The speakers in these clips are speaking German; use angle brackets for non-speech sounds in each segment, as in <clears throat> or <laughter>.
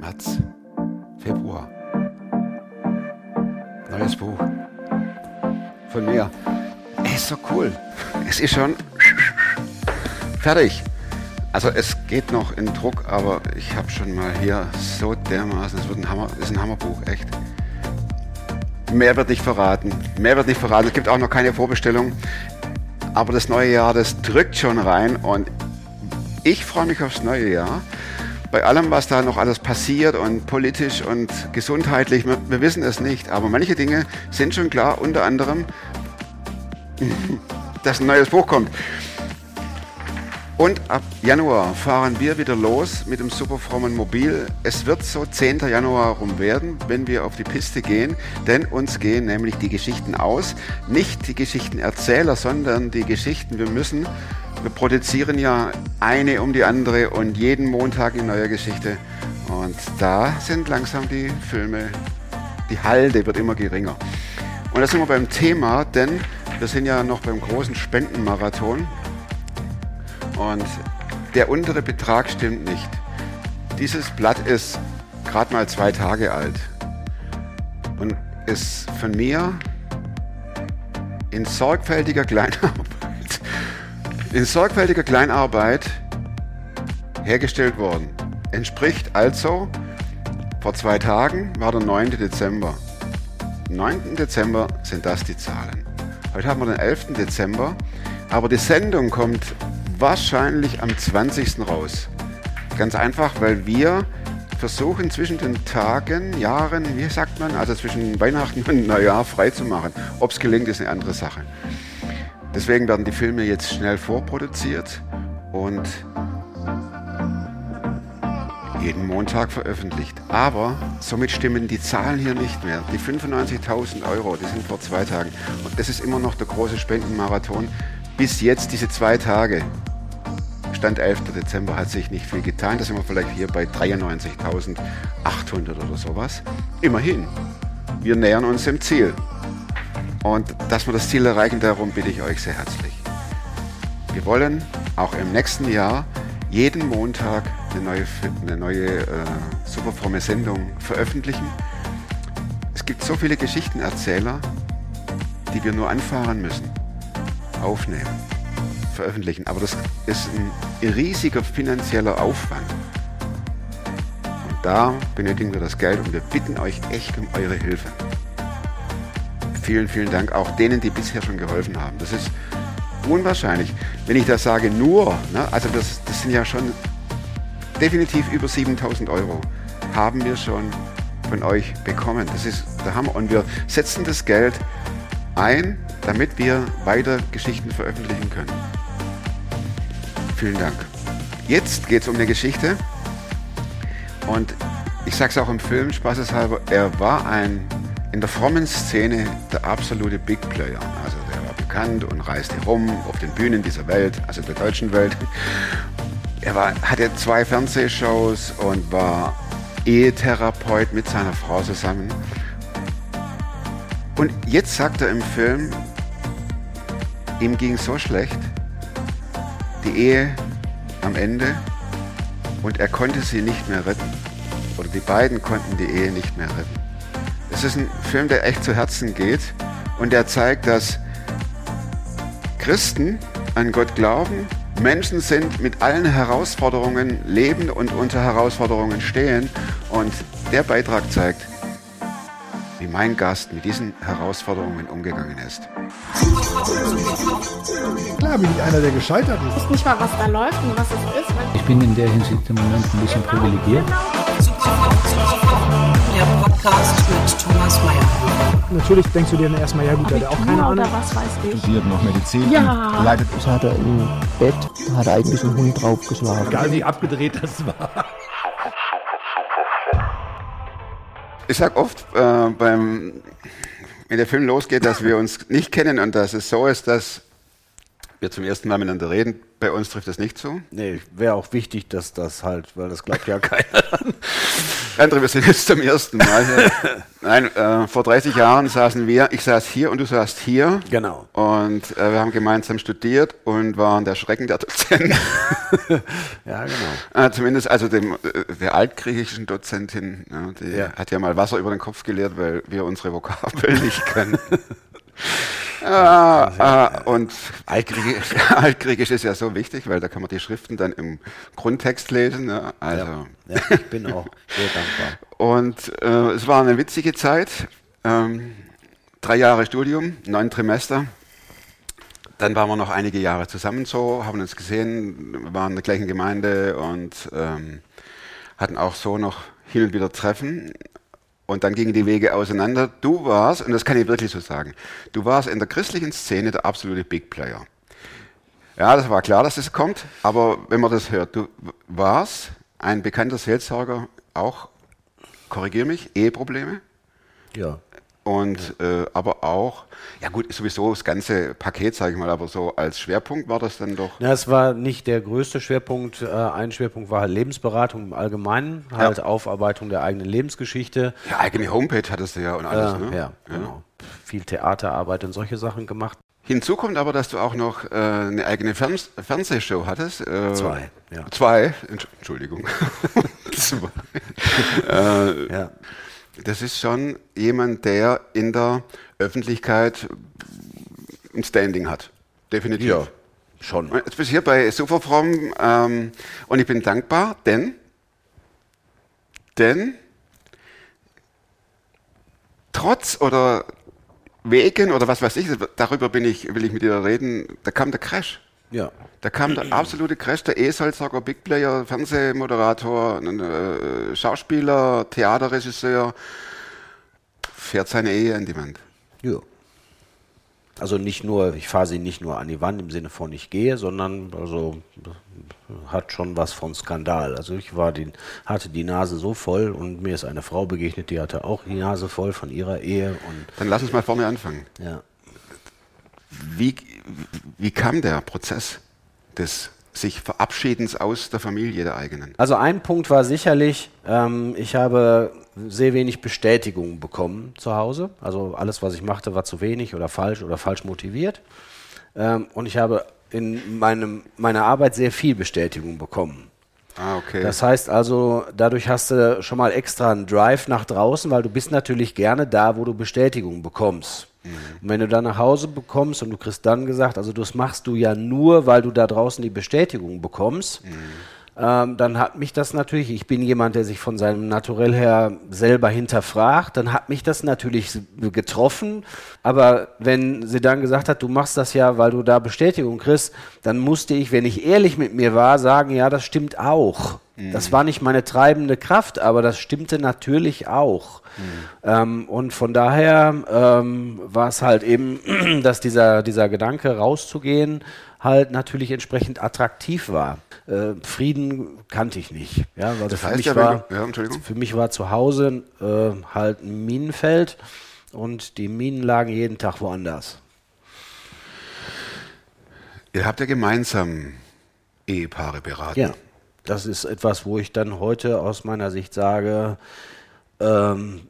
März, Februar. Neues Buch. Von mir. Ist so cool. Es ist schon fertig. Also es geht noch in Druck, aber ich habe schon mal hier so dermaßen, es wird ein Hammer, ist ein Hammerbuch, echt. Mehr wird nicht verraten. Mehr wird nicht verraten. Es gibt auch noch keine Vorbestellung. Aber das neue Jahr, das drückt schon rein und ich freue mich aufs neue Jahr. Bei allem, was da noch alles passiert und politisch und gesundheitlich, wir, wir wissen es nicht, aber manche Dinge sind schon klar, unter anderem, <laughs> dass ein neues Buch kommt. Und ab Januar fahren wir wieder los mit dem Superfrommen Mobil. Es wird so 10. Januar rum werden, wenn wir auf die Piste gehen, denn uns gehen nämlich die Geschichten aus. Nicht die Geschichtenerzähler, sondern die Geschichten. Wir müssen, wir produzieren ja eine um die andere und jeden Montag eine neue Geschichte. Und da sind langsam die Filme, die Halde wird immer geringer. Und da sind wir beim Thema, denn wir sind ja noch beim großen Spendenmarathon und der untere Betrag stimmt nicht. Dieses Blatt ist gerade mal zwei Tage alt und ist von mir in sorgfältiger Kleinarbeit, in sorgfältiger Kleinarbeit hergestellt worden. Entspricht also, vor zwei Tagen war der 9. Dezember. 9. Dezember sind das die Zahlen. Heute haben wir den 11. Dezember, aber die Sendung kommt wahrscheinlich am 20. raus. Ganz einfach, weil wir versuchen zwischen den Tagen, Jahren, wie sagt man, also zwischen Weihnachten und Neujahr frei zu machen. Ob es gelingt, ist eine andere Sache. Deswegen werden die Filme jetzt schnell vorproduziert und jeden Montag veröffentlicht. Aber somit stimmen die Zahlen hier nicht mehr. Die 95.000 Euro, die sind vor zwei Tagen. Und das ist immer noch der große Spendenmarathon. Bis jetzt diese zwei Tage. Stand 11. Dezember hat sich nicht viel getan. Da sind wir vielleicht hier bei 93.800 oder sowas. Immerhin. Wir nähern uns dem Ziel. Und dass wir das Ziel erreichen, darum bitte ich euch sehr herzlich. Wir wollen auch im nächsten Jahr jeden Montag eine neue, eine neue äh, superforme Sendung veröffentlichen. Es gibt so viele Geschichtenerzähler, die wir nur anfahren müssen, aufnehmen veröffentlichen. Aber das ist ein riesiger finanzieller Aufwand. Und da benötigen wir das Geld und wir bitten euch echt um eure Hilfe. Vielen, vielen Dank auch denen, die bisher schon geholfen haben. Das ist unwahrscheinlich. Wenn ich das sage, nur, ne, also das, das sind ja schon definitiv über 7000 Euro, haben wir schon von euch bekommen. Das ist der Hammer. Und wir setzen das Geld ein, damit wir weiter Geschichten veröffentlichen können. Vielen Dank. Jetzt geht es um eine Geschichte. Und ich sage es auch im Film, spaßeshalber, er war ein in der frommen Szene der absolute Big Player. Also der war bekannt und reiste rum auf den Bühnen dieser Welt, also der deutschen Welt. Er war, hatte zwei Fernsehshows und war Ehetherapeut mit seiner Frau zusammen. Und jetzt sagt er im Film, ihm ging so schlecht, die Ehe am Ende und er konnte sie nicht mehr retten. Oder die beiden konnten die Ehe nicht mehr retten. Es ist ein Film, der echt zu Herzen geht und der zeigt, dass Christen an Gott glauben, Menschen sind mit allen Herausforderungen leben und unter Herausforderungen stehen und der Beitrag zeigt, wie mein Gast mit diesen Herausforderungen umgegangen ist. Klar bin ich einer, der gescheitert ist. Ich weiß nicht mal, was da läuft und was es ist. Ich bin in der Hinsicht im Moment ein bisschen privilegiert. Der Podcast mit Thomas Mayer. Natürlich denkst du dir dann erstmal, ja gut, der hat auch keine oder Ahnung. was weiß ich. studiert noch Medizin. Ja. Leidet Das hat er im Bett, da hat er eigentlich einen Hund draufgeschlagen. Egal wie abgedreht das war. Ich sag oft äh, beim, wenn der Film losgeht, dass wir uns nicht kennen und dass es so ist, dass wir zum ersten Mal miteinander reden. Bei uns trifft das nicht zu. Nee, wäre auch wichtig, dass das halt, weil das glaubt ja keiner. <laughs> André, wir sind jetzt zum ersten Mal hier. <laughs> Nein, äh, vor 30 Jahren saßen wir, ich saß hier und du saßt hier. Genau. Und äh, wir haben gemeinsam studiert und waren der Schrecken der Dozenten. <laughs> ja, genau. Äh, zumindest also dem, äh, der altgriechischen Dozentin, ja, die Ja. hat ja mal Wasser über den Kopf gelehrt, weil wir unsere Vokabeln nicht können. Ah, ah, und Altgriechisch, <laughs> Altgriechisch ist ja so wichtig, weil da kann man die Schriften dann im Grundtext lesen. Ja, also. Ja, ich bin auch sehr dankbar. <laughs> Und äh, es war eine witzige Zeit. Ähm, drei Jahre Studium, neun Trimester. Dann waren wir noch einige Jahre zusammen so, haben uns gesehen, waren in der gleichen Gemeinde und ähm, hatten auch so noch hin und wieder Treffen. Und dann gingen die Wege auseinander. Du warst, und das kann ich wirklich so sagen, du warst in der christlichen Szene der absolute Big Player. Ja, das war klar, dass das kommt, aber wenn man das hört, du warst ein bekannter Seelsorger, auch, korrigier mich, Eheprobleme Ja. Und äh, aber auch, ja gut, sowieso das ganze Paket, sage ich mal, aber so als Schwerpunkt war das dann doch. Na, es war nicht der größte Schwerpunkt. Äh, ein Schwerpunkt war halt Lebensberatung im Allgemeinen, halt Aufarbeitung der eigenen Lebensgeschichte. Ja, eigene Homepage hattest du ja und alles, Äh, ne? ja, genau. Viel Theaterarbeit und solche Sachen gemacht. Hinzu kommt aber, dass du auch noch äh, eine eigene Ferns Fernsehshow hattest. Äh, Zwei, ja. Zwei, Entsch- Entschuldigung. <laughs> Zwei. <laughs> äh, Ja. Das ist schon jemand, der in der Öffentlichkeit ein Standing hat. Definitiv. Ja, schon. Und Jetzt bist du hier bei Superfrom ähm, und ich bin dankbar, denn, denn trotz oder wegen oder was weiß ich, darüber bin ich, will ich mit dir reden, da kam der Crash. Ja. Da kam der absolute Crash, der E-Salzsager, Big Player, Fernsehmoderator, äh, Schauspieler, Theaterregisseur, fährt seine Ehe an die Wand. Ja. Also nicht nur, ich fahre sie nicht nur an die Wand im Sinne von ich gehe, sondern also hat schon was von Skandal. Also ich war die, hatte die Nase so voll und mir ist eine Frau begegnet, die hatte auch die Nase voll von ihrer Ehe und Dann lass uns mal vorne anfangen. ja. Wie, wie kam der Prozess des sich Verabschiedens aus der Familie der eigenen? Also ein Punkt war sicherlich, ähm, ich habe sehr wenig Bestätigung bekommen zu Hause. Also alles, was ich machte, war zu wenig oder falsch oder falsch motiviert. Ähm, und ich habe in meinem, meiner Arbeit sehr viel Bestätigung bekommen. Ah, okay. Das heißt also, dadurch hast du schon mal extra einen Drive nach draußen, weil du bist natürlich gerne da, wo du Bestätigung bekommst. Und wenn du dann nach Hause bekommst und du kriegst dann gesagt, also das machst du ja nur, weil du da draußen die Bestätigung bekommst, ähm, dann hat mich das natürlich, ich bin jemand, der sich von seinem Naturell her selber hinterfragt, dann hat mich das natürlich getroffen. Aber wenn sie dann gesagt hat, du machst das ja, weil du da Bestätigung kriegst, dann musste ich, wenn ich ehrlich mit mir war, sagen, ja, das stimmt auch. Das war nicht meine treibende Kraft, aber das stimmte natürlich auch. Ähm, und von daher ähm, war es halt eben, <clears throat> dass dieser, dieser Gedanke rauszugehen halt natürlich entsprechend attraktiv war. Äh, Frieden kannte ich nicht. Ja, also Das für, heißt mich ja, wenn war, ja, für mich war zu Hause äh, halt ein Minenfeld und die Minen lagen jeden Tag woanders. Ihr habt ja gemeinsam Ehepaare beraten. Ja, das ist etwas, wo ich dann heute aus meiner Sicht sage, ähm,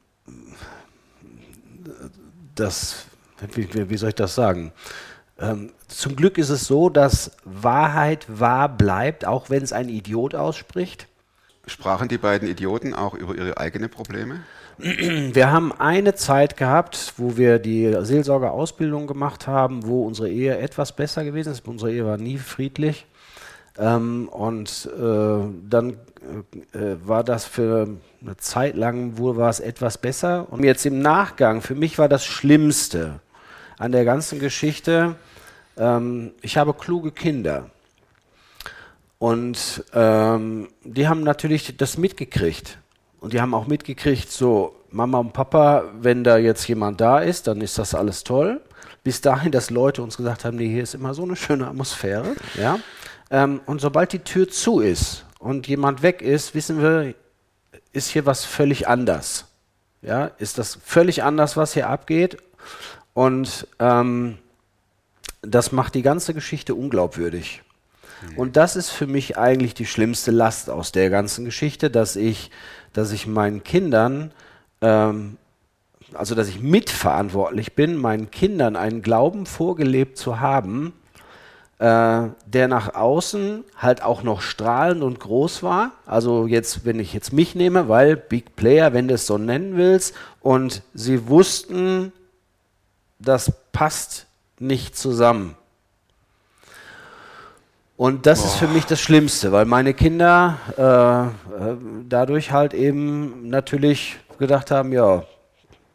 das, wie wie soll ich das sagen? Ähm, zum Glück ist es so, dass Wahrheit wahr bleibt, auch wenn es ein Idiot ausspricht. Sprachen die beiden Idioten auch über ihre eigenen Probleme? <clears throat> Wir haben eine Zeit gehabt, wo wir die Seelsorgerausbildung gemacht haben, wo unsere Ehe etwas besser gewesen ist. Unsere Ehe war nie friedlich. Ähm, und äh, dann äh, war das für eine Zeit lang, wo war es etwas besser. Und jetzt im Nachgang, für mich war das Schlimmste an der ganzen Geschichte, ähm, ich habe kluge Kinder. Und ähm, die haben natürlich das mitgekriegt. Und die haben auch mitgekriegt, so Mama und Papa, wenn da jetzt jemand da ist, dann ist das alles toll. Bis dahin, dass Leute uns gesagt haben, nee, hier ist immer so eine schöne Atmosphäre. Ja? Ähm, und sobald die Tür zu ist und jemand weg ist, wissen wir, ist hier was völlig anders. Ja, ist das völlig anders, was hier abgeht. Und ähm, das macht die ganze Geschichte unglaubwürdig. Und das ist für mich eigentlich die schlimmste Last aus der ganzen Geschichte, dass ich, dass ich meinen Kindern, ähm, also dass ich mitverantwortlich bin, meinen Kindern einen Glauben vorgelebt zu haben, äh, der nach außen halt auch noch strahlend und groß war. Also jetzt, wenn ich jetzt mich nehme, weil Big Player, wenn du es so nennen willst, und sie wussten, das passt nicht zusammen. Und das ist für mich das Schlimmste, weil meine Kinder äh, äh, dadurch halt eben natürlich gedacht haben, ja,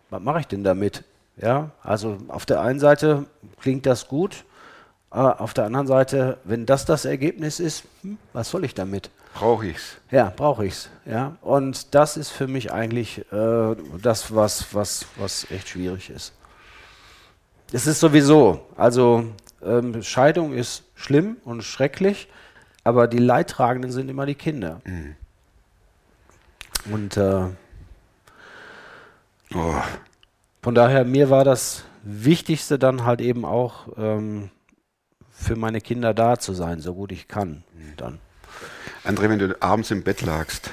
was mache ich denn damit? Ja, also auf der einen Seite klingt das gut, aber auf der anderen Seite, wenn das das Ergebnis ist, hm, was soll ich damit? Brauche ich's. Ja, brauche ich's. Ja, und das ist für mich eigentlich äh, das, was, was, was echt schwierig ist. Es ist sowieso, also ähm, Scheidung ist schlimm und schrecklich, aber die Leidtragenden sind immer die Kinder. Und äh, Oh, von daher, mir war das Wichtigste dann halt eben auch ähm, für meine Kinder da zu sein, so gut ich kann. Dann. André, wenn du abends im Bett lagst,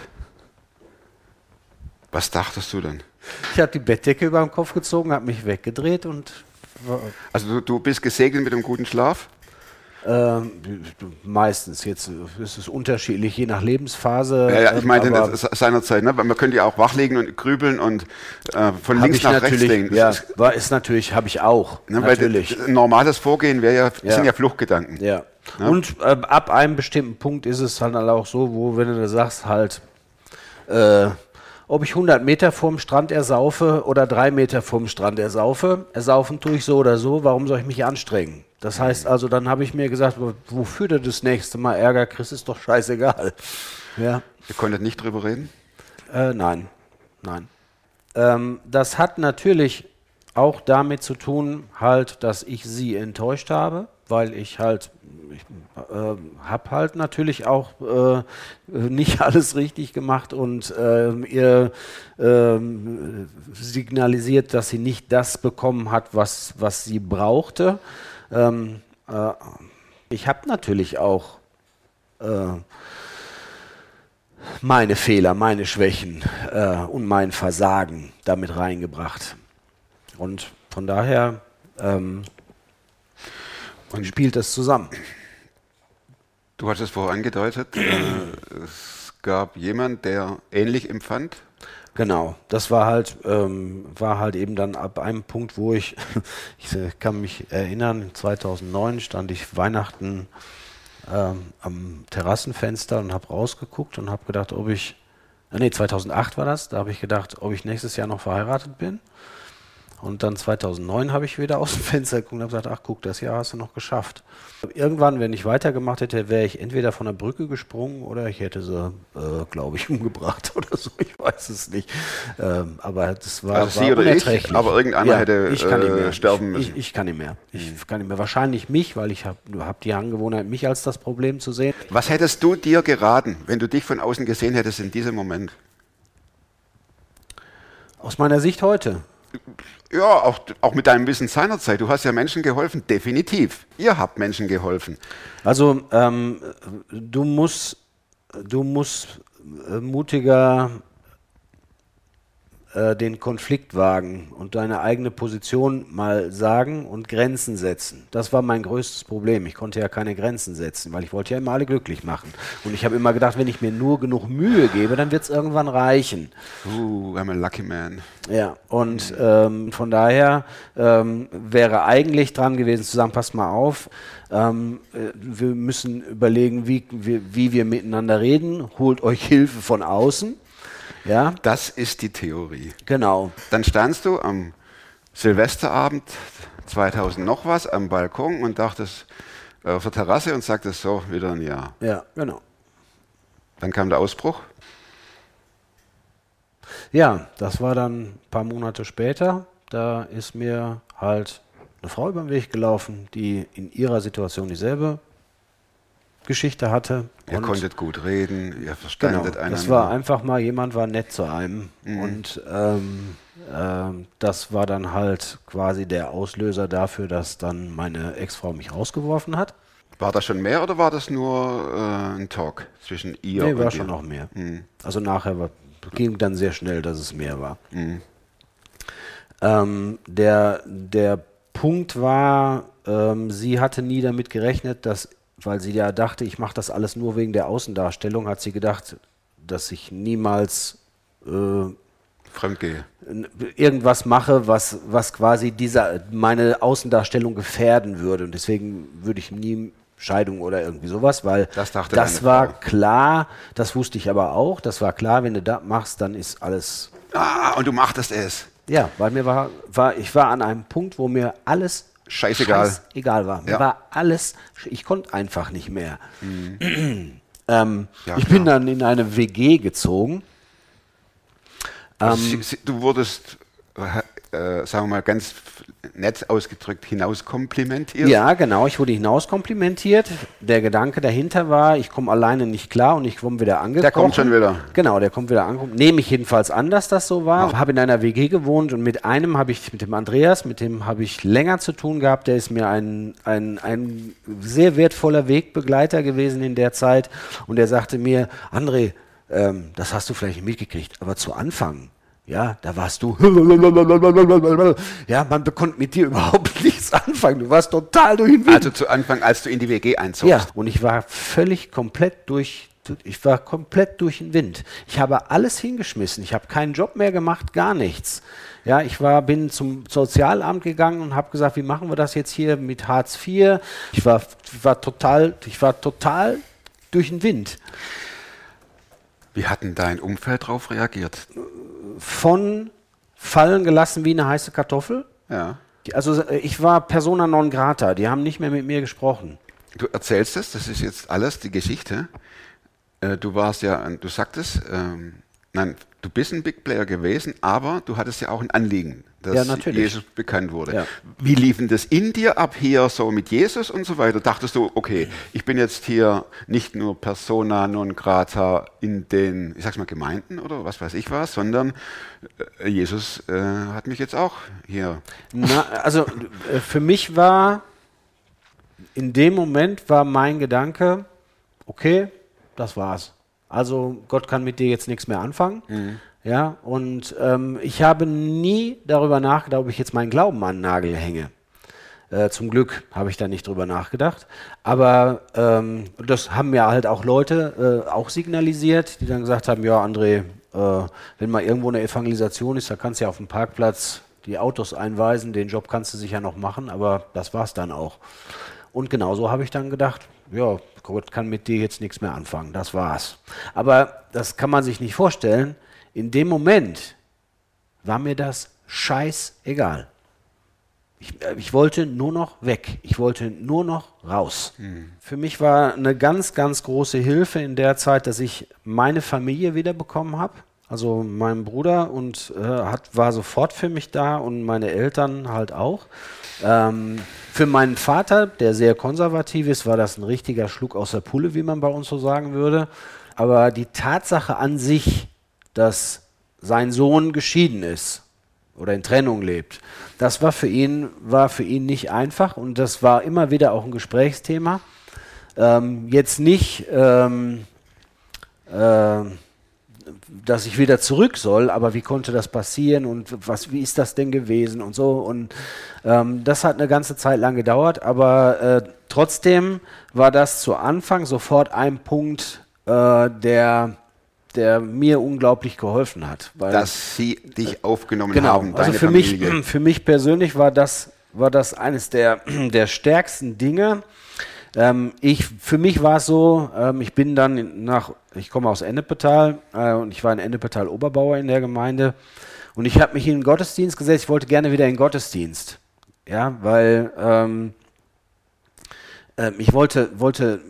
was dachtest du dann? Ich habe die Bettdecke über den Kopf gezogen, habe mich weggedreht und Also du, du bist gesegnet mit einem guten Schlaf? ähm, meistens jetzt ist es unterschiedlich, je nach Lebensphase. Ja, ja, ich das seinerzeit, ne? man könnte ja auch wach liegen und grübeln und äh, von links nach rechts denken. Ja, war, ist natürlich, habe ich auch. ne? Natürlich. normales Vorgehen wäre ja, Ja. sind ja Fluchtgedanken. Ja. Und äh, ab einem bestimmten Punkt ist es dann halt auch so, wo, wenn du sagst, halt, äh, ob ich 100 Meter vorm Strand ersaufe oder drei Meter vorm Strand ersaufe, ersaufen tue ich so oder so, warum soll ich mich anstrengen? Das heißt also, dann habe ich mir gesagt, wo- wofür du das nächste Mal Ärger kriegst, ist doch scheißegal. Ja. Ihr konntet nicht drüber reden? Äh, nein, nein. Ähm, das hat natürlich auch damit zu tun, halt, dass ich sie enttäuscht habe, weil ich halt, ich äh, habe halt natürlich auch äh, nicht <laughs> alles richtig gemacht und ähm, ihr ähm, signalisiert, dass sie nicht das bekommen hat, was, was sie brauchte. Ähm, äh, ich habe natürlich auch äh, meine Fehler, meine Schwächen äh, und mein Versagen damit reingebracht. Und von daher ähm, spielt das zusammen. Du hast es vorher angedeutet, äh, <clears throat> es gab jemand, der ähnlich empfand. Genau, das war halt, ähm, war halt eben dann ab einem Punkt, wo ich, <laughs> ich äh, kann mich erinnern, 2009 stand ich Weihnachten ähm, am Terrassenfenster und habe rausgeguckt und habe gedacht, ob ich, äh, nee, 2008 war das, da habe ich gedacht, ob ich nächstes Jahr noch verheiratet bin. Und dann 2009 habe ich wieder aus dem Fenster geguckt und habe gesagt, ach guck, das Jahr hast du noch geschafft. Irgendwann, wenn ich weitergemacht hätte, wäre ich entweder von der Brücke gesprungen oder ich hätte sie, äh, glaube ich, <laughs> umgebracht oder so. Ich weiß es nicht. Ähm, aber das war, Also war oder ich, unerträglich. aber irgendeiner hätte, ich kann nicht äh, mehr. sterben ich, müssen. Ich, ich kann nicht mehr. Ich kann nicht mehr. Wahrscheinlich mich, weil ich habe hab die Angewohnheit, mich als das Problem zu sehen. Was hättest du dir geraten, wenn du dich von außen gesehen hättest in diesem Moment? Aus meiner Sicht heute. Ja, auch, auch mit deinem Wissen seinerzeit. Du hast ja Menschen geholfen, definitiv. Ihr habt Menschen geholfen. Also ähm, du musst, du musst äh, mutiger äh, den Konflikt wagen und deine eigene Position mal sagen und Grenzen setzen. Das war mein größtes Problem. Ich konnte ja keine Grenzen setzen, weil ich wollte ja immer alle glücklich machen. Und ich habe immer gedacht, wenn ich mir nur genug Mühe gebe, dann wird es irgendwann reichen. Uh, I'm a lucky man. Ja, und ähm, von daher ähm, wäre eigentlich dran gewesen zu sagen, passt mal auf, ähm, äh, wir müssen überlegen, wie, wie, wie wir miteinander reden, holt euch Hilfe von außen. Ja, Das ist die Theorie. genau. Dann standst du am Silvesterabend 2000 noch was am Balkon und dachtest äh, auf der Terrasse und sagtest so, wieder ein Jahr. Ja, genau. Dann kam der Ausbruch. Ja, das war dann ein paar Monate später. Da ist mir halt eine Frau über den Weg gelaufen, die in ihrer Situation dieselbe Geschichte hatte. Ihr konntet gut reden, ihr Genau, verstandet einander. das war einfach mal, jemand war nett zu einem Mhm. und ähm, ähm, das war dann halt quasi der Auslöser dafür, dass dann meine Ex-Frau mich rausgeworfen hat. War das schon mehr oder war das nur äh, ein Talk zwischen ihr Nee, und war dir? schon noch mehr. Mhm. Also nachher war, ging dann sehr schnell, dass es mehr war. Ähm, der, der Punkt war, ähm, sie hatte nie damit gerechnet, dass, weil sie ja dachte, ich mache das alles nur wegen der Außendarstellung, hat sie gedacht, dass ich niemals äh, Fremdgehe. irgendwas mache, was, was quasi dieser, meine Außendarstellung gefährden würde. Und deswegen würde ich nie Scheidung oder irgendwie sowas, weil Das das war Frau. klar, das wusste ich aber auch, das war klar, wenn du das machst, dann ist alles, Ah, und du machtest es. ja, weil mir war, war ich war an einem Punkt, wo mir alles Scheißegal. egal war. Mir Ja. war alles, ich konnte einfach nicht mehr. <clears throat> ähm, Mhm. Ja, ich bin dann in eine WG gezogen. Also Ähm, du wurdest, äh, sagen wir mal ganz nett ausgedrückt, hinauskomplimentiert. Ja, genau. Ich wurde hinauskomplimentiert. Der Gedanke dahinter war, ich komme alleine nicht klar und ich komme wieder angekommen. Der kommt schon wieder. Genau, der kommt wieder angekommen. Nehme ich jedenfalls an, dass das so war. Habe in einer WG gewohnt und mit einem habe ich, mit dem Andreas, mit dem habe ich länger zu tun gehabt. Der ist mir ein, ein, ein sehr wertvoller Wegbegleiter gewesen in der Zeit. Und der sagte mir, André, ähm, das hast du vielleicht nicht mitgekriegt, aber zu Anfang, ja, da warst du, <laughs> ja, man konnte mit dir <laughs> überhaupt nichts anfangen. Du warst total durch den Wind. Also zu Anfang, als du in die WG einzogst. Ja, und ich war völlig komplett durch, ich war komplett durch den Wind. Ich habe alles hingeschmissen. Ich habe keinen Job mehr gemacht, gar nichts. Ja, ich war, bin zum Sozialamt gegangen und habe gesagt, wie machen wir das jetzt hier mit Hartz IV? Ich war, war total, ich war total durch den Wind. Wie hat denn dein Umfeld darauf reagiert? Von fallen gelassen wie eine heiße Kartoffel. Ja. Also ich war persona non grata. Die haben nicht mehr mit mir gesprochen. Du erzählst es, das ist jetzt alles die Geschichte. Äh, Du warst ja, du sagtest, ähm, nein, du bist ein Big Player gewesen, aber du hattest ja auch ein Anliegen, dass Ja. Jesus bekannt wurde. Ja. Wie lief denn das in dir ab hier so mit Jesus und so weiter? Dachtest du, okay, ich bin jetzt hier nicht nur persona non grata in den, ich sag's mal, Gemeinden oder was weiß ich was, sondern äh, Jesus äh, hat mich jetzt auch hier. Na, also äh, für mich war in dem Moment war mein Gedanke, okay, das war's. Also Gott kann mit dir jetzt nichts mehr anfangen. Ja, und ähm, ich habe nie darüber nachgedacht, ob ich jetzt meinen Glauben an den Nagel hänge. Äh, zum Glück habe ich da nicht drüber nachgedacht. Aber ähm, das haben mir halt auch Leute äh, auch signalisiert, die dann gesagt haben, ja, André, äh, wenn mal irgendwo eine Evangelisation ist, da kannst du ja auf dem Parkplatz die Autos einweisen, den Job kannst du sicher noch machen, aber das war's dann auch. Und genauso habe ich dann gedacht, ja, Gott kann mit dir jetzt nichts mehr anfangen, das war's. Aber das kann man sich nicht vorstellen. In dem Moment war mir das scheißegal. Ich, äh, ich wollte nur noch weg. Ich wollte nur noch raus. Für mich war eine ganz, ganz große Hilfe in der Zeit, dass ich meine Familie wiederbekommen habe. Also mein Bruder und äh, hat, war sofort für mich da und meine Eltern halt auch. Ähm, für meinen Vater, der sehr konservativ ist, war das ein richtiger Schluck aus der Pulle, wie man bei uns so sagen würde. Aber die Tatsache an sich, dass sein Sohn geschieden ist oder in Trennung lebt. Das war für ihn, war für ihn nicht einfach und das war immer wieder auch ein Gesprächsthema. Ähm, jetzt nicht, ähm, äh, dass ich wieder zurück soll, aber wie konnte das passieren und was, wie ist das denn gewesen und so. Und ähm, das hat eine ganze Zeit lang gedauert, aber äh, trotzdem war das zu Anfang sofort ein Punkt, äh, der, der mir unglaublich geholfen hat. Dass sie dich aufgenommen Genau, haben, also deine für Familie. mich, für mich persönlich war das, war das eines der, der stärksten Dinge. Ähm, ich, für mich war es so, ähm, ich bin dann nach, ich komme aus Ennepetal äh, und ich war in Ennepetal Oberbauer in der Gemeinde und ich habe mich in den Gottesdienst gesetzt, ich wollte gerne wieder in den Gottesdienst. Ja, weil ähm, ähm, ich wollte, wollte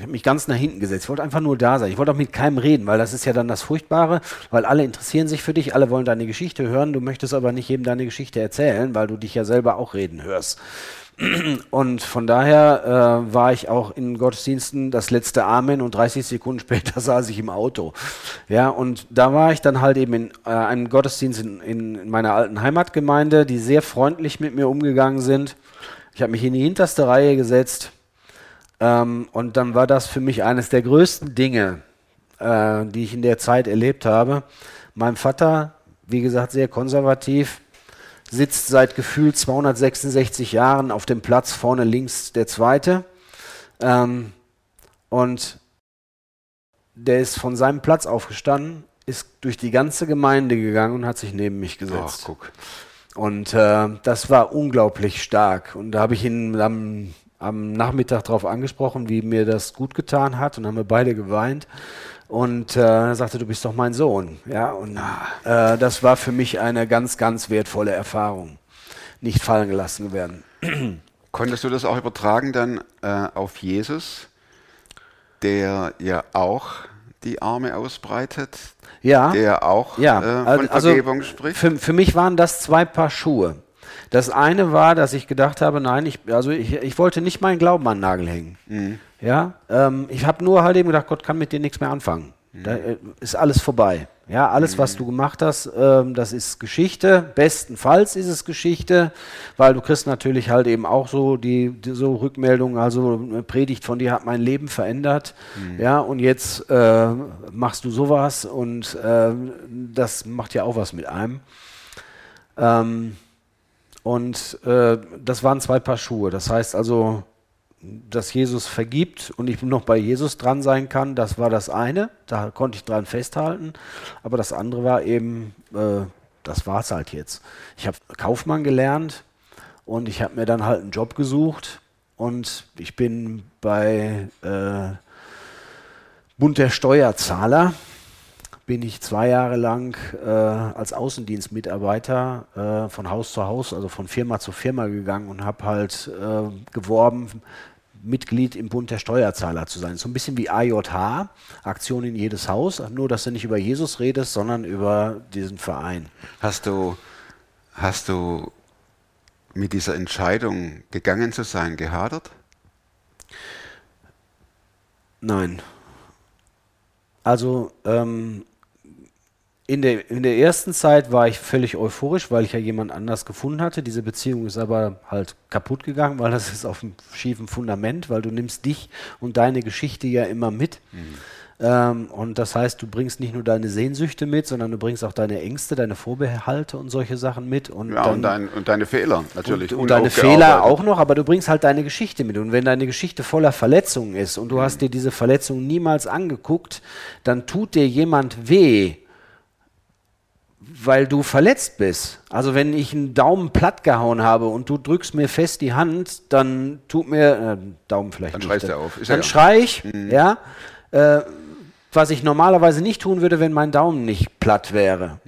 ich habe mich ganz nach hinten gesetzt. Ich wollte einfach nur da sein. Ich wollte auch mit keinem reden, weil das ist ja dann das Furchtbare, weil alle interessieren sich für dich, alle wollen deine Geschichte hören. Du möchtest aber nicht jedem deine Geschichte erzählen, weil du dich ja selber auch reden hörst. <clears throat> Und von daher äh, war ich auch in Gottesdiensten das letzte Amen und 30 Sekunden <laughs> später saß ich im Auto. Ja, und da war ich dann halt eben in äh, einem Gottesdienst in, in meiner alten Heimatgemeinde, die sehr freundlich mit mir umgegangen sind. Ich habe mich in die hinterste Reihe gesetzt ähm, und dann war das für mich eines der größten Dinge, äh, die ich in der Zeit erlebt habe. Mein Vater, wie gesagt, sehr konservativ, sitzt seit gefühlt 266 Jahren auf dem Platz vorne links der Zweite. Ähm, und der ist von seinem Platz aufgestanden, ist durch die ganze Gemeinde gegangen und hat sich neben mich gesetzt. Ach, guck. Und äh, das war unglaublich stark. Und da habe ich ihn am, am Nachmittag darauf angesprochen, wie mir das gut getan hat. Und haben wir beide geweint. Und äh, er sagte, du bist doch mein Sohn. Ja, und äh, das war für mich eine ganz, ganz wertvolle Erfahrung. Nicht fallen gelassen werden. <clears throat> Konntest du das auch übertragen dann äh, auf Jesus, der ja auch die Arme ausbreitet, Ja. der auch Ja, äh, von also Vergebung spricht? Für, für mich waren das zwei Paar Schuhe. Das eine war, dass ich gedacht habe, nein, ich, also ich, ich wollte nicht meinen Glauben an den Nagel hängen. Mhm. Ja, ähm, ich habe nur halt eben gedacht, Gott kann mit dir nichts mehr anfangen. Mhm. Da äh, ist alles vorbei. Ja, alles, was du gemacht hast, ähm, das ist Geschichte. Bestenfalls ist es Geschichte, weil du kriegst natürlich halt eben auch so die, die so Rückmeldungen, also eine Predigt von dir hat mein Leben verändert. Mhm. Ja, und jetzt äh, machst du sowas und äh, das macht ja auch was mit einem. Ähm, und äh, das waren zwei Paar Schuhe. Das heißt also, dass Jesus vergibt und ich noch bei Jesus dran sein kann, das war das eine. Da konnte ich dran festhalten. Aber das andere war eben, äh, das war es halt jetzt. Ich habe Kaufmann gelernt und ich habe mir dann halt einen Job gesucht und ich bin bei äh, Bund der Steuerzahler bin ich zwei Jahre lang äh, als Außendienstmitarbeiter äh, von Haus zu Haus, also von Firma zu Firma gegangen und habe halt äh, geworben, Mitglied im Bund der Steuerzahler zu sein. So ein bisschen wie AJH, Aktion in jedes Haus, nur dass du nicht über Jesus redest, sondern über diesen Verein. Hast du, hast du mit dieser Entscheidung gegangen zu sein gehadert? Nein. Also ähm, in, der, in der ersten Zeit war ich völlig euphorisch, weil ich ja jemand anders gefunden hatte. Diese Beziehung ist aber halt kaputt gegangen, weil das ist auf einem schiefen Fundament, weil du nimmst dich und deine Geschichte ja immer mit. Ähm, und das heißt, du bringst nicht nur deine Sehnsüchte mit, sondern du bringst auch deine Ängste, deine Vorbehalte und solche Sachen mit. Und Ja, dann, und, dein, und deine Fehler natürlich. und, und deine Fehler auch noch, aber du bringst halt deine Geschichte mit. Und wenn deine Geschichte voller Verletzungen ist und du hast dir diese Verletzungen niemals angeguckt, dann tut dir jemand weh, weil du verletzt bist. Also wenn ich einen Daumen platt gehauen habe und du drückst mir fest die Hand, dann tut mir, äh, Daumen vielleicht Dann schreist du auf. Ist Dann ja. schrei ich, ja, äh, was ich normalerweise nicht tun würde, wenn mein Daumen nicht platt wäre.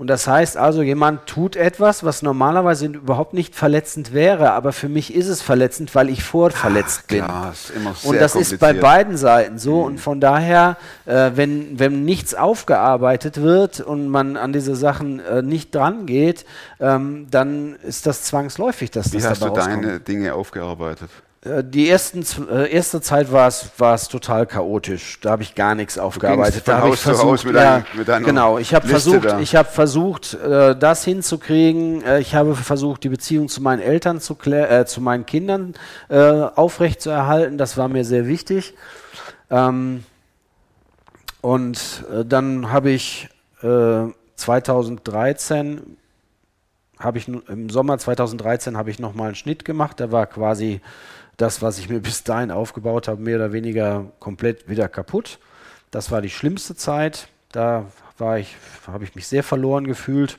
Und das heißt also, jemand tut etwas, was normalerweise überhaupt nicht verletzend wäre, aber für mich ist es verletzend, weil ich vorverletzt bin. Klar, ist immer sehr Und das ist bei beiden Seiten so. Und von daher, äh, wenn, wenn nichts aufgearbeitet wird und man an diese Sachen äh, nicht dran geht, ähm, dann ist das zwangsläufig, dass Wie das hast du rauskommt. deine Dinge aufgearbeitet? Äh, Die ersten, äh, erste Zeit war es war es total chaotisch. Da habe ich gar nichts aufgearbeitet. Da habe ich versucht, mit ja, deinem- mit genau. Ich habe versucht, da. ich habe versucht, äh, das hinzukriegen. Äh, ich habe versucht, die Beziehung zu meinen Eltern zu äh, zu meinen Kindern äh, aufrechtzuerhalten. Das war mir sehr wichtig. Ähm, und äh, dann habe ich äh, 2013 habe ich im Sommer 2013 habe ich noch mal einen Schnitt gemacht. Da war quasi das, was ich mir bis dahin aufgebaut habe, mehr oder weniger komplett wieder kaputt. Das war die schlimmste Zeit. Da war ich, habe ich mich sehr verloren gefühlt.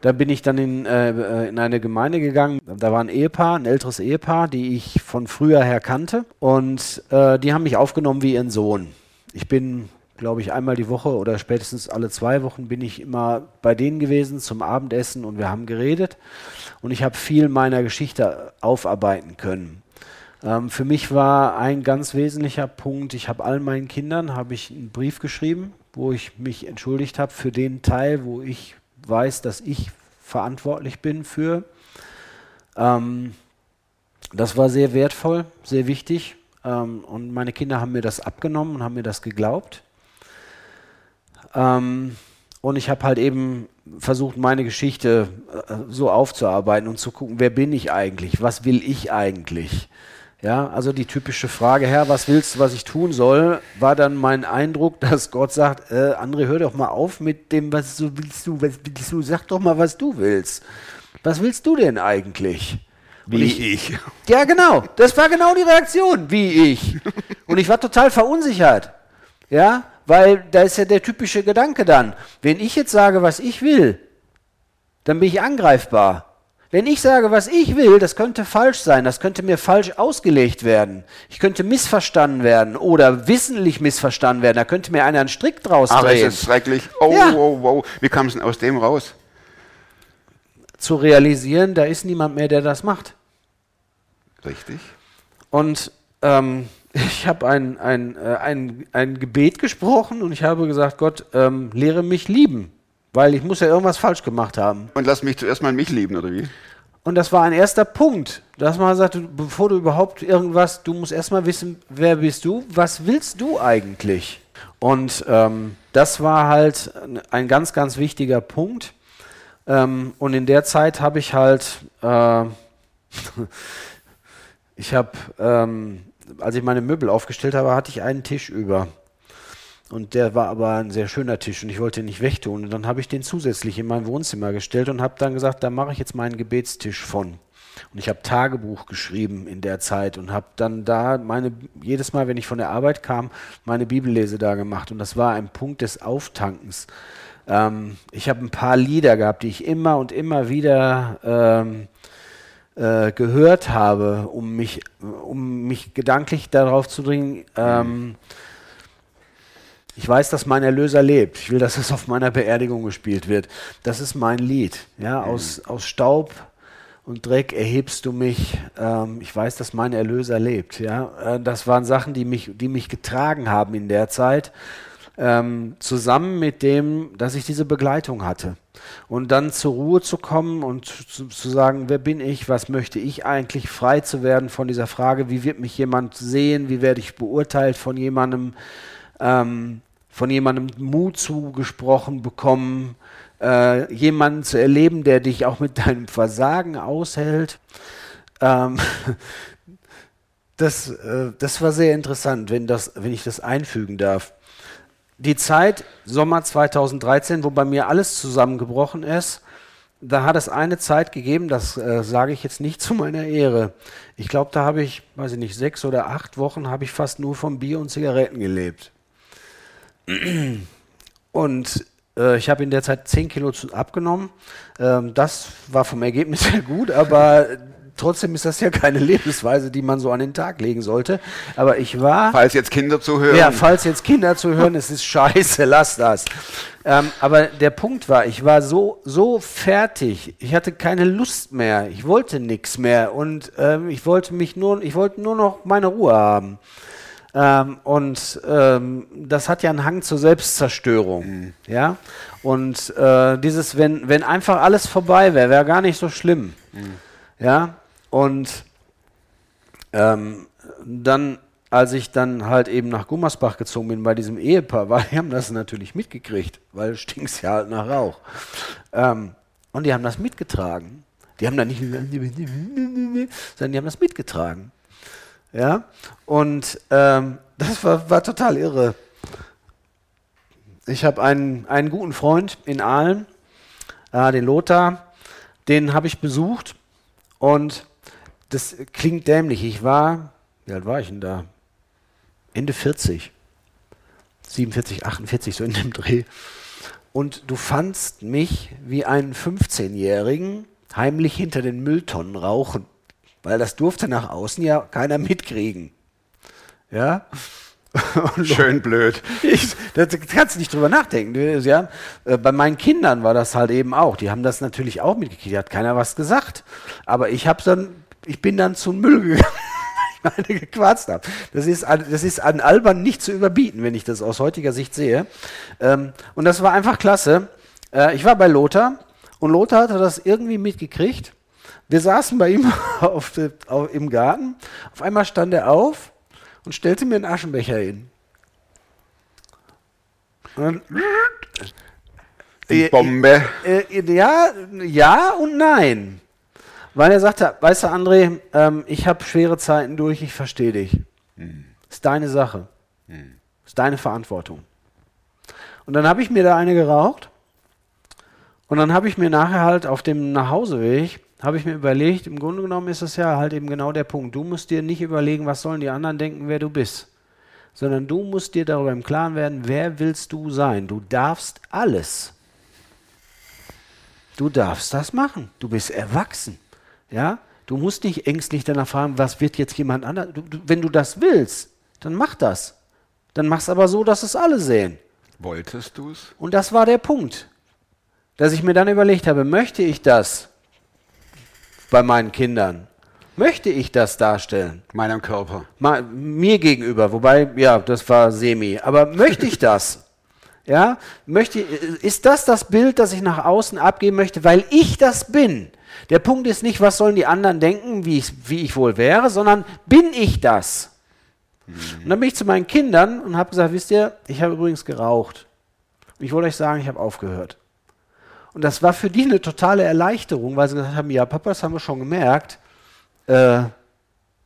Da bin ich dann in, äh, in eine Gemeinde gegangen. Da war ein Ehepaar, ein älteres Ehepaar, die ich von früher her kannte. Und äh, die haben mich aufgenommen wie ihren Sohn. Ich bin, glaube ich, einmal die Woche oder spätestens alle zwei Wochen bin ich immer bei denen gewesen zum Abendessen und wir haben geredet. Und ich habe viel meiner Geschichte aufarbeiten können. Ähm, für mich war ein ganz wesentlicher Punkt, ich habe allen meinen Kindern habe ich einen Brief geschrieben, wo ich mich entschuldigt habe für den Teil, wo ich weiß, dass ich verantwortlich bin für. Ähm, das war sehr wertvoll, sehr wichtig. Ähm, und meine Kinder haben mir das abgenommen und haben mir das geglaubt. Ähm, und ich habe halt eben versucht, meine Geschichte äh, so aufzuarbeiten und zu gucken, wer bin ich eigentlich? Was will ich eigentlich? Ja, also die typische Frage, Herr, was willst du, was ich tun soll, war dann mein Eindruck, dass Gott sagt, äh, André, hör doch mal auf mit dem, was du willst du, was willst du, sag doch mal, was du willst. Was willst du denn eigentlich? Wie ich, ich. <laughs> Ja, genau. Das war genau die Reaktion, wie ich. Und ich war total verunsichert. Ja, weil da ist ja der typische Gedanke dann. Wenn ich jetzt sage, was ich will, dann bin ich angreifbar. Wenn ich sage, was ich will, das könnte falsch sein, das könnte mir falsch ausgelegt werden. Ich könnte missverstanden werden oder wissentlich missverstanden werden. Da könnte mir einer einen Strick draus Aber drehen. es ist schrecklich. Oh, Ja. oh, oh. Wie kam es denn aus dem raus? Zu realisieren, da ist niemand mehr, der das macht. Richtig. Und ähm, ich habe ein, ein, äh, ein, ein Gebet gesprochen und ich habe gesagt, Gott, ähm, lehre mich lieben, weil ich muss ja irgendwas falsch gemacht haben. Und lass mich zuerst mal mich lieben, oder wie? Und das war ein erster Punkt, dass man sagt, du- bevor du überhaupt irgendwas, du musst erstmal wissen, wer bist du, was willst du eigentlich? Und ähm, das war halt ein ganz, ganz wichtiger Punkt. Ähm, und in der Zeit habe ich halt, äh, <laughs> ich habe, ähm, als ich meine Möbel aufgestellt habe, hatte ich einen Tisch über. Und der war aber ein sehr schöner Tisch und ich wollte ihn nicht wegtun. Und dann habe ich den zusätzlich in mein Wohnzimmer gestellt und habe dann gesagt, da mache ich jetzt meinen Gebetstisch von. Und ich habe Tagebuch geschrieben in der Zeit und habe dann da meine, jedes Mal, wenn ich von der Arbeit kam, meine Bibellese da gemacht. Und das war ein Punkt des Auftankens. Ähm, ich habe ein paar Lieder gehabt, die ich immer und immer wieder ähm, äh, gehört habe, um mich, um mich gedanklich darauf zu bringen, ähm, ich weiß, dass mein Erlöser lebt. Ich will, dass es auf meiner Beerdigung gespielt wird. Das ist mein Lied. Ja, aus, aus Staub und Dreck erhebst du mich. Ähm, ich weiß, dass mein Erlöser lebt. Ja, äh, das waren Sachen, die mich, die mich getragen haben in der Zeit. Ähm, zusammen mit dem, dass ich diese Begleitung hatte. Und dann zur Ruhe zu kommen und zu, zu sagen, wer bin ich, was möchte ich eigentlich, frei zu werden von dieser Frage, wie wird mich jemand sehen, wie werde ich beurteilt von jemandem, ähm, von jemandem Mut zugesprochen bekommen, äh, jemanden zu erleben, der dich auch mit deinem Versagen aushält. Ähm, <laughs> das, äh, das war sehr interessant, wenn, das, wenn ich das einfügen darf. Die Zeit, Sommer 2013, wo bei mir alles zusammengebrochen ist, da hat es eine Zeit gegeben, das äh, sage ich jetzt nicht zu meiner Ehre. Ich glaube, da habe ich, weiß ich nicht, sechs oder acht Wochen habe ich fast nur von Bier und Zigaretten gelebt. <clears throat> Und äh, ich habe in der Zeit 10 Kilo abgenommen. Ähm, das war vom Ergebnis <laughs> her gut, aber trotzdem ist das ja keine Lebensweise, die man so an den Tag legen sollte. Aber ich war. Falls jetzt Kinder zuhören. Ja, falls jetzt Kinder zuhören, es ist scheiße, lass das. Ähm, aber der Punkt war, ich war so, so fertig. Ich hatte keine Lust mehr. Ich wollte nichts mehr. Und ähm, ich wollte mich nur, ich wollte nur noch meine Ruhe haben. Ähm, und ähm, das hat ja einen Hang zur Selbstzerstörung. Ja. Und äh, dieses, wenn, wenn einfach alles vorbei wäre, wäre gar nicht so schlimm. Ja. Und ähm, dann, als ich dann halt eben nach Gummersbach gezogen bin bei diesem Ehepaar, <laughs> weil die haben das natürlich mitgekriegt, weil du stinkst ja halt nach Rauch. Ähm, und die haben das mitgetragen. Die haben da nicht, sondern die haben das mitgetragen. Ja, und ähm, <laughs> das war, war total irre. Ich habe einen, einen guten Freund in Aalen, äh, den Lothar, den habe ich besucht und das klingt dämlich. Ich war, wie alt war ich denn da? Ende 40. 47, 48, so in dem Dreh. Und du fandst mich wie einen 15-Jährigen heimlich hinter den Mülltonnen rauchen. Weil das durfte nach außen ja keiner mitkriegen. Ja? <laughs> Schön blöd. ich, da kannst du nicht drüber nachdenken. Ja, äh, bei meinen Kindern war das halt eben auch. Die haben das natürlich auch mitgekriegt. Da hat keiner was gesagt. Aber ich habe dann, ich bin dann zum Müll gegangen. <laughs> eine gequarzt habe. Das ist, an, das ist an albern nicht zu überbieten, wenn ich das aus heutiger Sicht sehe. Ähm, und das war einfach klasse. Äh, ich war bei Lothar und Lothar hatte das irgendwie mitgekriegt. Wir saßen bei ihm <laughs> auf de, auf, im Garten. Auf einmal stand er auf und stellte mir einen Aschenbecher hin. Und dann, Die Bombe. äh, ja, ja und nein. Weil er sagte, weißt du, André, ähm, ich habe schwere Zeiten durch, ich verstehe dich. Ist deine Sache. Ist deine Verantwortung. Und dann habe ich mir da eine geraucht. Und dann habe ich mir nachher halt auf dem Nachhauseweg, habe ich mir überlegt, im Grunde genommen ist das ja halt eben genau der Punkt. Du musst dir nicht überlegen, was sollen die anderen denken, wer du bist. Sondern du musst dir darüber im Klaren werden, wer willst du sein. Du darfst alles. Du darfst das machen. Du bist erwachsen. Ja? Du musst nicht ängstlich danach fragen, was wird jetzt jemand anderes. Du, du, wenn du das willst, dann mach das. Dann mach's aber so, dass es alle sehen. Wolltest du es? Und das war der Punkt, dass ich mir dann überlegt habe, möchte ich das bei meinen Kindern? Möchte ich das darstellen? Meinem Körper. Mal, mir gegenüber, wobei, ja, das war semi. Aber möchte ich das? <laughs> Ja, möchte, ist das das Bild, das ich nach außen abgeben möchte, weil ich das bin? Der Punkt ist nicht, was sollen die anderen denken, wie ich, wie ich wohl wäre, sondern bin ich das? Und dann bin ich zu meinen Kindern und habe gesagt, wisst ihr, ich habe übrigens geraucht. Und ich wollte euch sagen, ich habe aufgehört. Und das war für die eine totale Erleichterung, weil sie gesagt haben, ja, Papa, das haben wir schon gemerkt. Äh,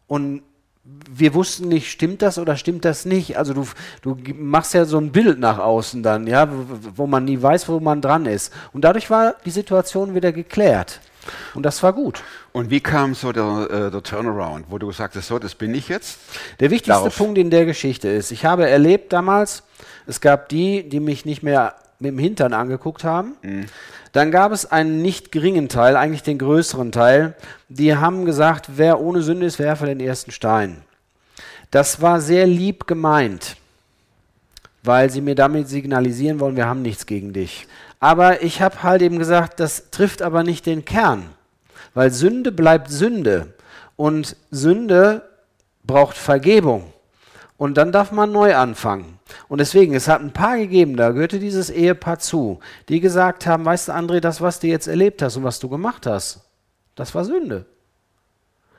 und wir wussten nicht, stimmt das oder stimmt das nicht. Also du, du machst ja so ein Bild nach außen dann, ja, wo, man nie weiß, wo man dran ist. Und dadurch war die Situation wieder geklärt. Und das war gut. Und wie kam so der, äh, der Turnaround, wo du sagtest, so, das bin ich jetzt? Der wichtigste Darauf. Punkt in der Geschichte ist, ich habe erlebt damals, es gab die, die mich nicht mehr mit dem Hintern angeguckt haben. Dann gab es einen nicht geringen Teil, eigentlich den größeren Teil, die haben gesagt, wer ohne Sünde ist, werfe den ersten Stein. Das war sehr lieb gemeint, weil sie mir damit signalisieren wollen, wir haben nichts gegen dich. Aber ich habe halt eben gesagt, das trifft aber nicht den Kern, weil Sünde bleibt Sünde und Sünde braucht Vergebung. Und dann darf man neu anfangen. Und deswegen, es hat ein paar gegeben, da gehörte dieses Ehepaar zu, die gesagt haben, weißt du, André, das, was du jetzt erlebt hast und was du gemacht hast, das war Sünde.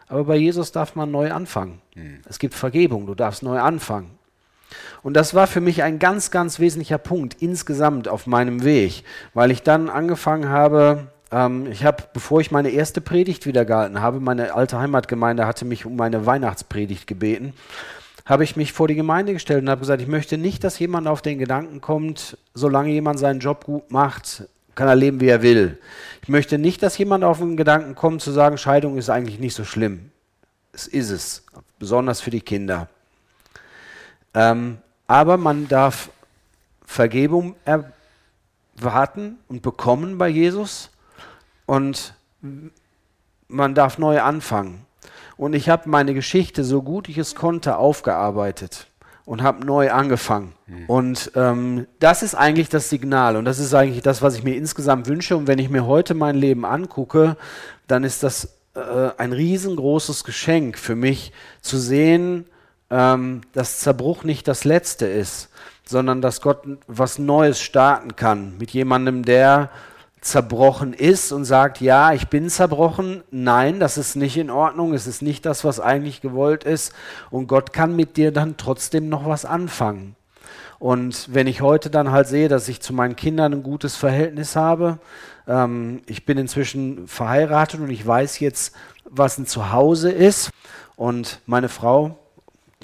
Aber bei Jesus darf man neu anfangen. Es gibt Vergebung, du darfst neu anfangen. Und das war für mich ein ganz, ganz wesentlicher Punkt insgesamt auf meinem Weg, weil ich dann angefangen habe, ähm, ich habe, bevor ich meine erste Predigt wieder gehalten habe, meine alte Heimatgemeinde hatte mich um meine Weihnachtspredigt gebeten, habe ich mich vor die Gemeinde gestellt und habe gesagt, ich möchte nicht, dass jemand auf den Gedanken kommt, solange jemand seinen Job gut macht, kann er leben, wie er will. Ich möchte nicht, dass jemand auf den Gedanken kommt, zu sagen, Scheidung ist eigentlich nicht so schlimm. Es ist es, besonders für die Kinder. Ähm, aber man darf Vergebung erwarten und bekommen bei Jesus und man darf neu anfangen. Und ich habe meine Geschichte so gut ich es konnte aufgearbeitet und habe neu angefangen. Und ähm, das ist eigentlich das Signal und das ist eigentlich das, was ich mir insgesamt wünsche. Und wenn ich mir heute mein Leben angucke, dann ist das äh, ein riesengroßes Geschenk für mich zu sehen, ähm, dass Zerbruch nicht das Letzte ist, sondern dass Gott was Neues starten kann mit jemandem, der zerbrochen ist und sagt, ja, ich bin zerbrochen, nein, das ist nicht in Ordnung, es ist nicht das, was eigentlich gewollt ist. Und Gott kann mit dir dann trotzdem noch was anfangen. Und wenn ich heute dann halt sehe, dass ich zu meinen Kindern ein gutes Verhältnis habe, ähm, ich bin inzwischen verheiratet und ich weiß jetzt, was ein Zuhause ist. Und meine Frau,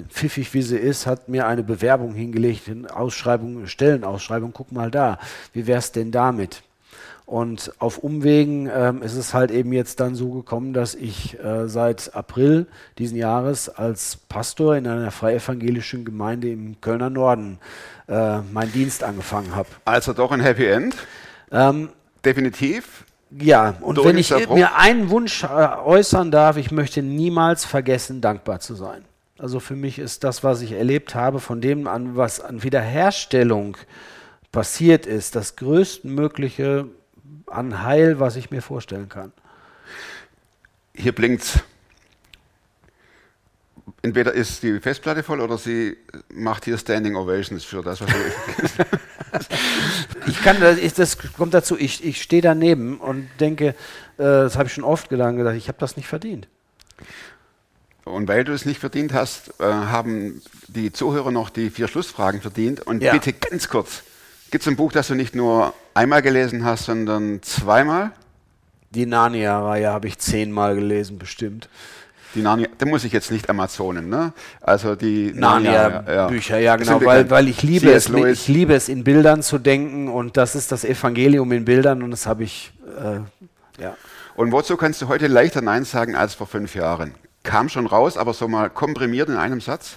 pfiffig wie sie ist, hat mir eine Bewerbung hingelegt, eine Ausschreibung, Stellenausschreibung, guck mal da, wie wär's denn damit? Und auf Umwegen ähm, ist es halt eben jetzt dann so gekommen, dass ich äh, seit April diesen Jahres als Pastor in einer freievangelischen Gemeinde im Kölner Norden äh, meinen Dienst angefangen habe. Also doch ein Happy End, Ähm, definitiv. ja, und wenn ich mir einen Wunsch äh, äußern darf, ich möchte niemals vergessen, dankbar zu sein. Also für mich ist das, was ich erlebt habe, von dem an, was an Wiederherstellung passiert ist, das größtmögliche an Heil, was ich mir vorstellen kann. Hier blinkt's. entweder ist die Festplatte voll oder sie macht hier Standing Ovations für das, was. <laughs> Ich kann, das, ist- das kommt dazu, ich, ich stehe daneben und denke, äh, das habe ich schon oft gedacht, gedacht ich habe das nicht verdient. Und weil du es nicht verdient hast, äh, haben die Zuhörer noch die vier Schlussfragen verdient. Und Ja. bitte ganz kurz: Gibt es ein Buch, das du nicht nur einmal gelesen hast, sondern zweimal? Die Narnia-Reihe habe ich zehnmal gelesen, bestimmt. Die Narnia, da muss ich jetzt nicht Amazonen, ne? Also die Narnia- Narnia-Bücher, ja, Das genau, weil, weil ich liebe C.S. es, Lewis. ich liebe es in Bildern zu denken und das ist das Evangelium in Bildern und das habe ich, äh, ja. Und wozu kannst du heute leichter Nein sagen als vor fünf Jahren? Kam schon raus, aber so mal komprimiert in einem Satz?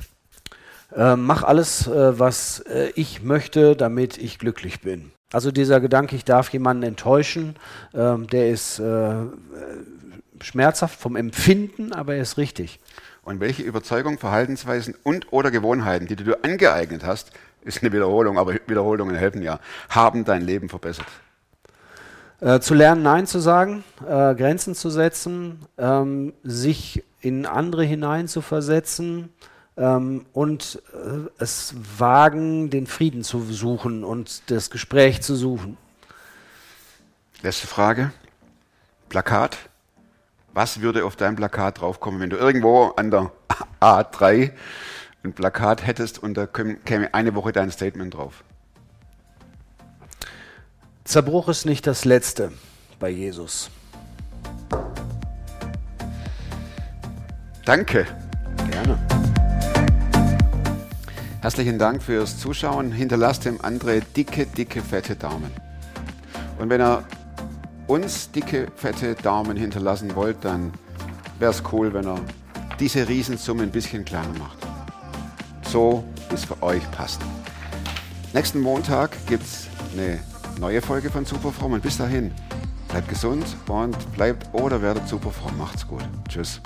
Äh, mach alles, äh, was äh, ich möchte, damit ich glücklich bin. Also dieser Gedanke, ich darf jemanden enttäuschen, ähm, der ist äh, äh, schmerzhaft vom Empfinden, aber er ist richtig. Und welche Überzeugung, Verhaltensweisen und oder Gewohnheiten, die du dir angeeignet hast, ist eine Wiederholung, aber Wiederholungen helfen ja, haben dein Leben verbessert? Äh, zu lernen, Nein zu sagen, äh, Grenzen zu setzen, ähm, sich in andere hineinzuversetzen ähm, und äh, es wagen, den Frieden zu suchen und das Gespräch zu suchen. Letzte Frage. Plakat. Was würde auf dein Plakat draufkommen, wenn du irgendwo an der A3 ein Plakat hättest und da käme käme eine Woche dein Statement drauf? Zerbruch ist nicht das Letzte bei Jesus. Danke. Gerne. Herzlichen Dank fürs Zuschauen. Hinterlasst dem André dicke, dicke, fette Daumen. Und wenn ihr uns dicke, fette Daumen hinterlassen wollt, dann wäre es cool, wenn ihr diese Riesensumme ein bisschen kleiner macht. So, wie es für euch passt. Nächsten Montag gibt es eine neue Folge von Superfromm und bis dahin, bleibt gesund und bleibt oder werdet Superfromm. Macht's gut. Tschüss.